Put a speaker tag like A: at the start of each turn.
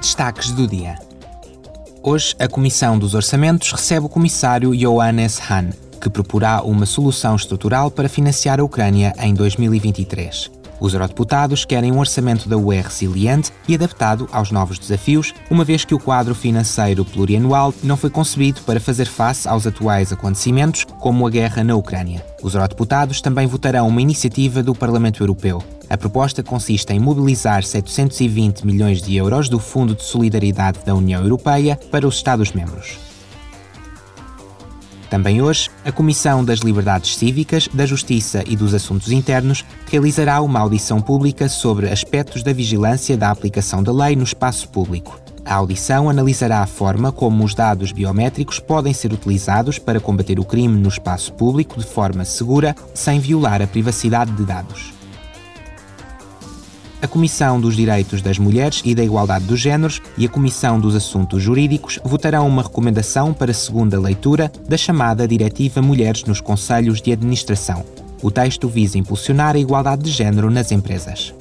A: Destaques do dia. Hoje, a Comissão dos Orçamentos recebe o comissário Johannes Hahn, que proporá uma solução estrutural para financiar a Ucrânia em 2023. Os eurodeputados querem um orçamento da UE resiliente e adaptado aos novos desafios, uma vez que o quadro financeiro plurianual não foi concebido para fazer face aos atuais acontecimentos, como a guerra na Ucrânia. Os eurodeputados também votarão uma iniciativa do Parlamento Europeu. A proposta consiste em mobilizar 720 milhões de euros do Fundo de Solidariedade da União Europeia para os Estados-membros. Também hoje, a Comissão das Liberdades Cívicas, da Justiça e dos Assuntos Internos realizará uma audição pública sobre aspectos da vigilância da aplicação da lei no espaço público. A audição analisará a forma como os dados biométricos podem ser utilizados para combater o crime no espaço público de forma segura, sem violar a privacidade de dados a Comissão dos Direitos das Mulheres e da Igualdade dos Gêneros e a Comissão dos Assuntos Jurídicos votarão uma recomendação para segunda leitura da chamada Diretiva Mulheres nos Conselhos de Administração. O texto visa impulsionar a igualdade de género nas empresas.